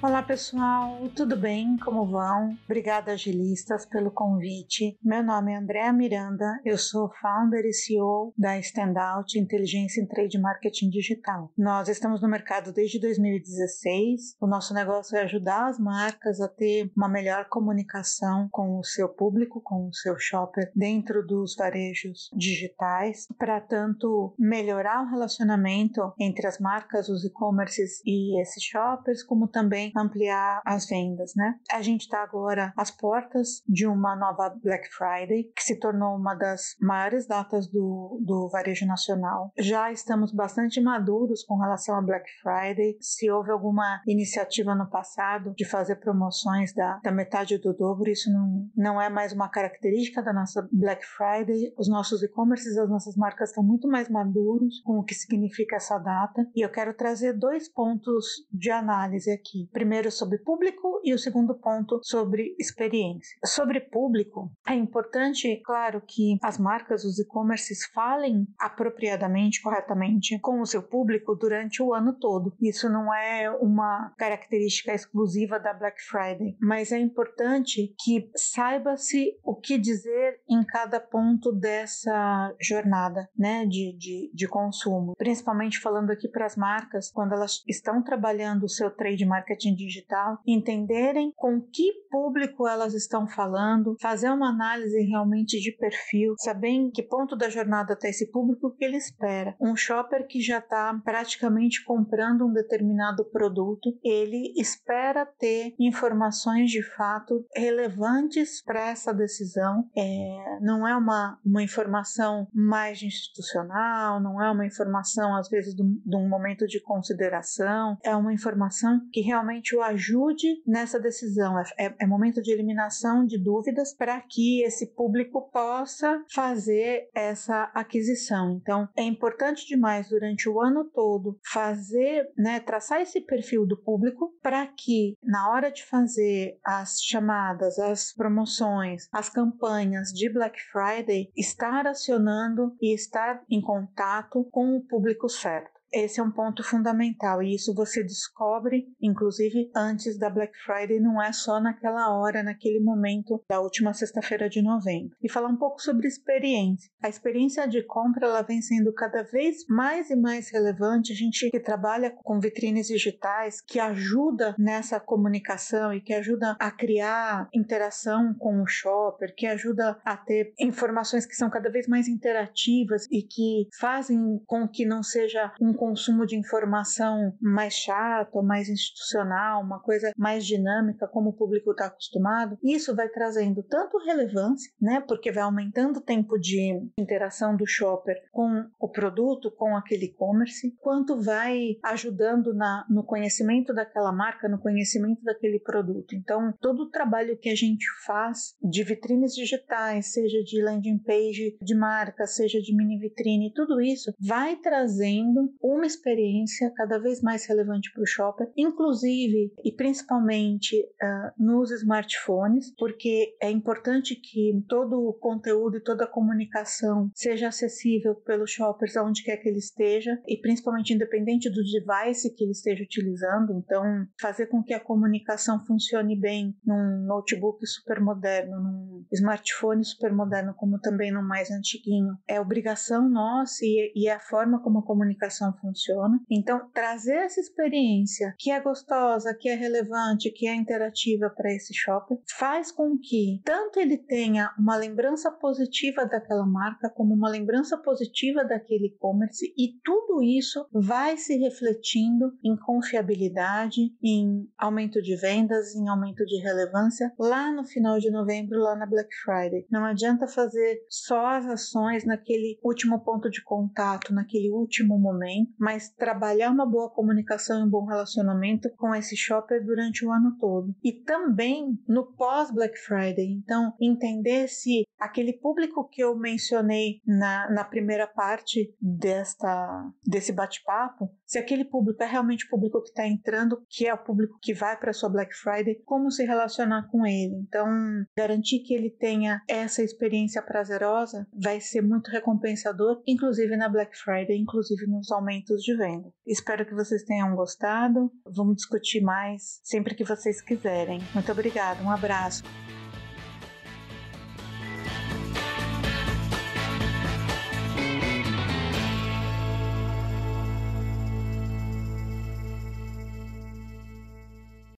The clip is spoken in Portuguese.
Olá pessoal, tudo bem? Como vão? Obrigada, agilistas, pelo convite. Meu nome é Andréa Miranda, eu sou founder e CEO da Standout Inteligência em Trade Marketing Digital. Nós estamos no mercado desde 2016. O nosso negócio é ajudar as marcas a ter uma melhor comunicação com o seu público, com o seu shopper dentro dos varejos digitais, para tanto melhorar o relacionamento entre as marcas, os e-commerces e esses shoppers, como também ampliar as vendas, né? A gente está agora às portas de uma nova Black Friday, que se tornou uma das maiores datas do, do varejo nacional. Já estamos bastante maduros com relação a Black Friday. Se houve alguma iniciativa no passado de fazer promoções da, da metade do dobro, isso não, não é mais uma característica da nossa Black Friday. Os nossos e-commerces, as nossas marcas estão muito mais maduros com o que significa essa data. E eu quero trazer dois pontos de análise aqui primeiro sobre público e o segundo ponto sobre experiência. Sobre público, é importante, claro, que as marcas, os e-commerces falem apropriadamente, corretamente com o seu público durante o ano todo. Isso não é uma característica exclusiva da Black Friday, mas é importante que saiba-se o que dizer em cada ponto dessa jornada né, de, de, de consumo. Principalmente falando aqui para as marcas, quando elas estão trabalhando o seu trade marketing marketing digital, entenderem com que público elas estão falando, fazer uma análise realmente de perfil, saber em que ponto da jornada está esse público que ele espera. Um shopper que já está praticamente comprando um determinado produto, ele espera ter informações de fato relevantes para essa decisão. É, não é uma, uma informação mais institucional, não é uma informação às vezes de um momento de consideração, é uma informação que realmente realmente o ajude nessa decisão. É, é, é momento de eliminação de dúvidas para que esse público possa fazer essa aquisição. Então, é importante demais durante o ano todo fazer, né, traçar esse perfil do público para que na hora de fazer as chamadas, as promoções, as campanhas de Black Friday, estar acionando e estar em contato com o público certo. Esse é um ponto fundamental e isso você descobre, inclusive antes da Black Friday, não é só naquela hora, naquele momento da última sexta-feira de novembro. E falar um pouco sobre experiência. A experiência de compra ela vem sendo cada vez mais e mais relevante. A gente que trabalha com vitrines digitais, que ajuda nessa comunicação e que ajuda a criar interação com o shopper, que ajuda a ter informações que são cada vez mais interativas e que fazem com que não seja um consumo de informação mais chato, mais institucional, uma coisa mais dinâmica, como o público está acostumado, isso vai trazendo tanto relevância, né, porque vai aumentando o tempo de interação do shopper com o produto, com aquele e-commerce, quanto vai ajudando na, no conhecimento daquela marca, no conhecimento daquele produto. Então, todo o trabalho que a gente faz de vitrines digitais, seja de landing page de marca, seja de mini vitrine, tudo isso vai trazendo uma experiência cada vez mais relevante para o shopper, inclusive e principalmente uh, nos smartphones, porque é importante que todo o conteúdo e toda a comunicação seja acessível pelos shoppers aonde quer que ele esteja e principalmente independente do device que ele esteja utilizando. Então, fazer com que a comunicação funcione bem num notebook super moderno, num smartphone super moderno, como também no mais antiguinho, é obrigação nossa e, e é a forma como a comunicação funciona. Então, trazer essa experiência que é gostosa, que é relevante, que é interativa para esse shopper, faz com que tanto ele tenha uma lembrança positiva daquela marca, como uma lembrança positiva daquele e-commerce, e tudo isso vai se refletindo em confiabilidade, em aumento de vendas, em aumento de relevância lá no final de novembro, lá na Black Friday. Não adianta fazer só as ações naquele último ponto de contato, naquele último momento, mas trabalhar uma boa comunicação e um bom relacionamento com esse shopper durante o ano todo. E também no pós Black Friday. Então, entender se aquele público que eu mencionei na, na primeira parte desta, desse bate-papo, se aquele público é realmente o público que está entrando, que é o público que vai para sua Black Friday, como se relacionar com ele. Então, garantir que ele tenha essa experiência prazerosa vai ser muito recompensador, inclusive na Black Friday, inclusive nos aumentos de venda. Espero que vocês tenham gostado. Vamos discutir mais sempre que vocês quiserem. Muito obrigada, um abraço.